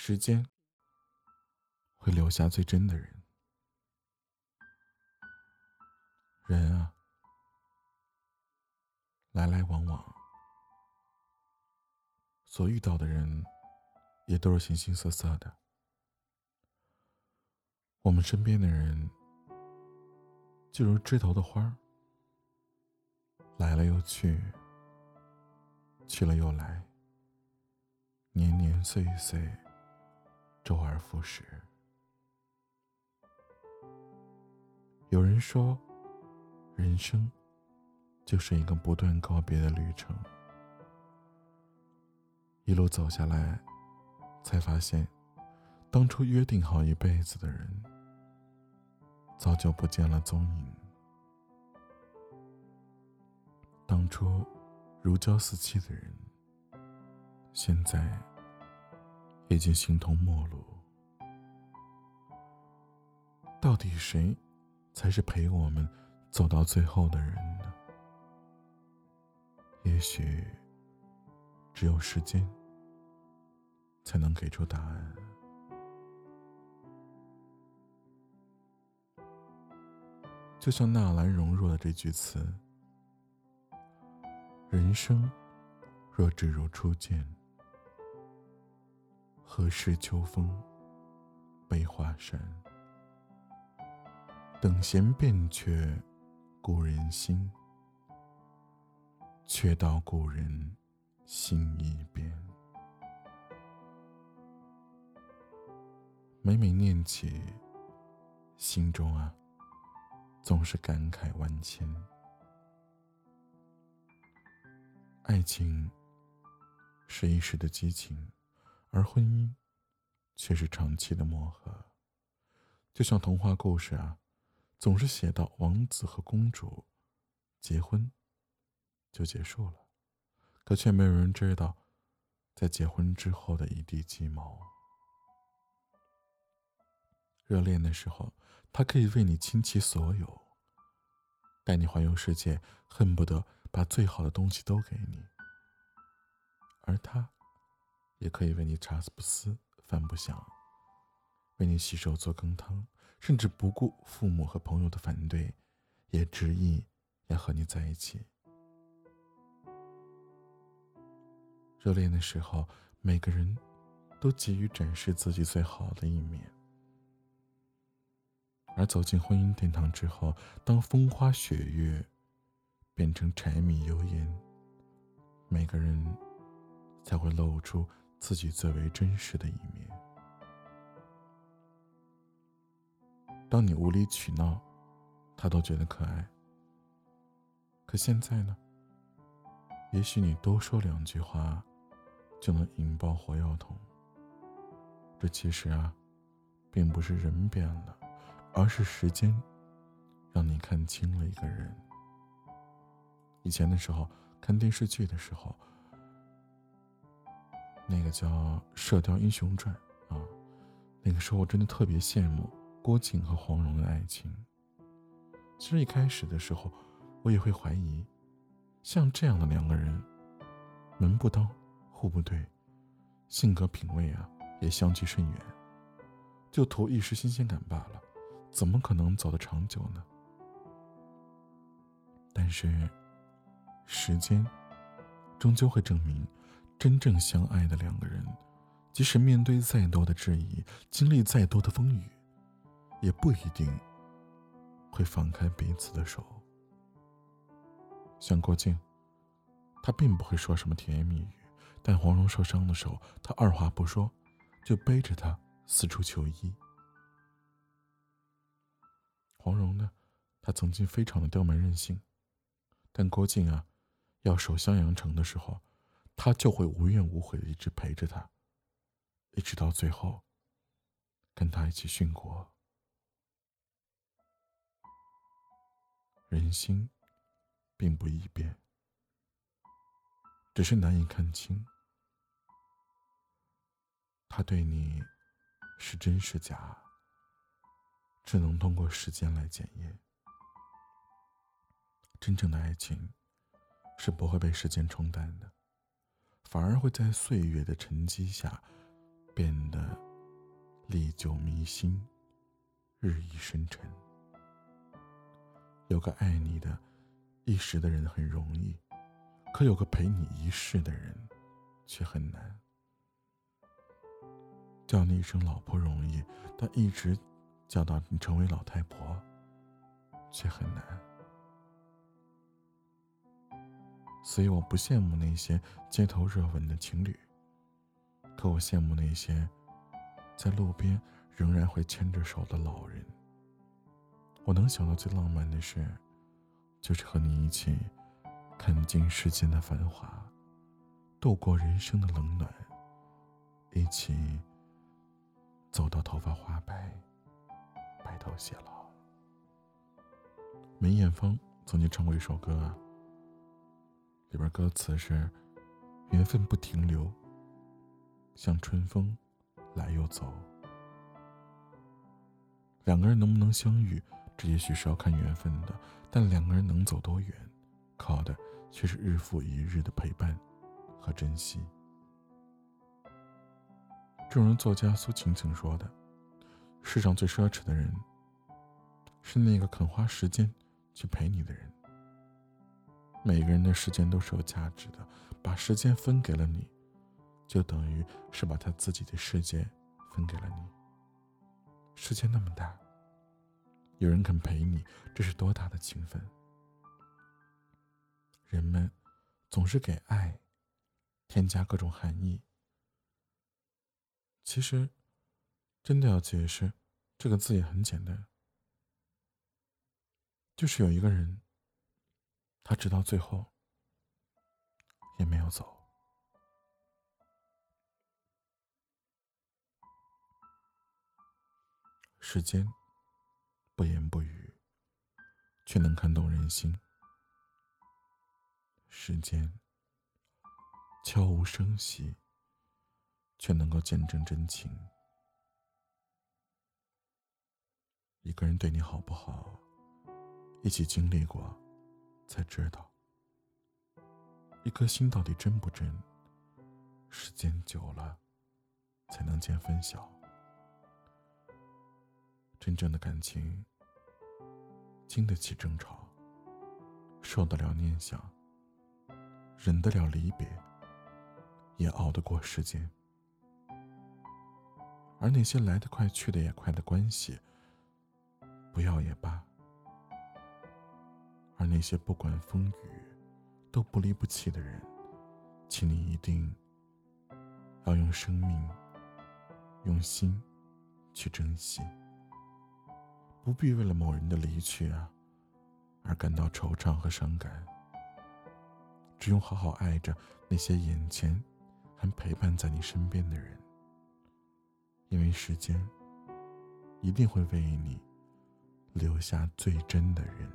时间会留下最真的人。人啊，来来往往，所遇到的人也都是形形色色的。我们身边的人，就如枝头的花儿来了又去，去了又来，年年岁岁，周而复始。有人说，人生就是一个不断告别的旅程，一路走下来，才发现，当初约定好一辈子的人。早就不见了踪影。当初如胶似漆的人，现在已经形同陌路。到底谁才是陪我们走到最后的人呢？也许只有时间才能给出答案。就像纳兰容若的这句词：“人生若只如初见，何事秋风悲画扇？等闲变却故人心，却道故人心已变。”每每念起，心中啊。总是感慨万千。爱情是一时的激情，而婚姻却是长期的磨合。就像童话故事啊，总是写到王子和公主结婚就结束了，可却没有人知道，在结婚之后的一地鸡毛。热恋的时候，他可以为你倾其所有，带你环游世界，恨不得把最好的东西都给你；而他，也可以为你茶不思饭不想，为你洗手做羹汤，甚至不顾父母和朋友的反对，也执意要和你在一起。热恋的时候，每个人都急于展示自己最好的一面。而走进婚姻殿堂之后，当风花雪月变成柴米油盐，每个人才会露出自己最为真实的一面。当你无理取闹，他都觉得可爱。可现在呢？也许你多说两句话，就能引爆火药桶。这其实啊，并不是人变了。而是时间，让你看清了一个人。以前的时候，看电视剧的时候，那个叫《射雕英雄传》啊，那个时候我真的特别羡慕郭靖和黄蓉的爱情。其实一开始的时候，我也会怀疑，像这样的两个人，门不当户不对，性格品味啊也相距甚远，就图一时新鲜感罢了。怎么可能走得长久呢？但是，时间终究会证明，真正相爱的两个人，即使面对再多的质疑，经历再多的风雨，也不一定会放开彼此的手。像郭靖，他并不会说什么甜言蜜语，但黄蓉受伤的时候，他二话不说，就背着她四处求医。黄蓉呢，她曾经非常的刁蛮任性，但郭靖啊，要守襄阳城的时候，他就会无怨无悔的一直陪着他，一直到最后，跟他一起殉国。人心，并不易变，只是难以看清，他对你是真是假。只能通过时间来检验。真正的爱情是不会被时间冲淡的，反而会在岁月的沉积下变得历久弥新，日益深沉。有个爱你的一时的人很容易，可有个陪你一世的人却很难。叫你一声老婆容易，但一直叫到你成为老太婆却很难。所以我不羡慕那些街头热吻的情侣，可我羡慕那些在路边仍然会牵着手的老人。我能想到最浪漫的事，就是和你一起看尽世间的繁华，度过人生的冷暖，一起走到头发花白、白头偕老。梅艳芳曾经唱过一首歌啊，里边歌词是：“缘分不停留，像春风来又走。”两个人能不能相遇？这也许是要看缘分的，但两个人能走多远，靠的却是日复一日的陪伴和珍惜。正如作家苏晴晴说的：“世上最奢侈的人，是那个肯花时间去陪你的人。每个人的时间都是有价值的，把时间分给了你，就等于是把他自己的世界分给了你。世界那么大。”有人肯陪你，这是多大的情分！人们总是给爱添加各种含义。其实，真的要解释，这个字也很简单，就是有一个人，他直到最后也没有走。时间。不言不语，却能看懂人心。时间悄无声息，却能够见证真情。一个人对你好不好，一起经历过，才知道。一颗心到底真不真，时间久了，才能见分晓。真正的感情，经得起争吵，受得了念想，忍得了离别，也熬得过时间。而那些来得快去得也快的关系，不要也罢。而那些不管风雨都不离不弃的人，请你一定要用生命、用心去珍惜。不必为了某人的离去啊，而感到惆怅和伤感。只用好好爱着那些眼前还陪伴在你身边的人，因为时间一定会为你留下最真的人。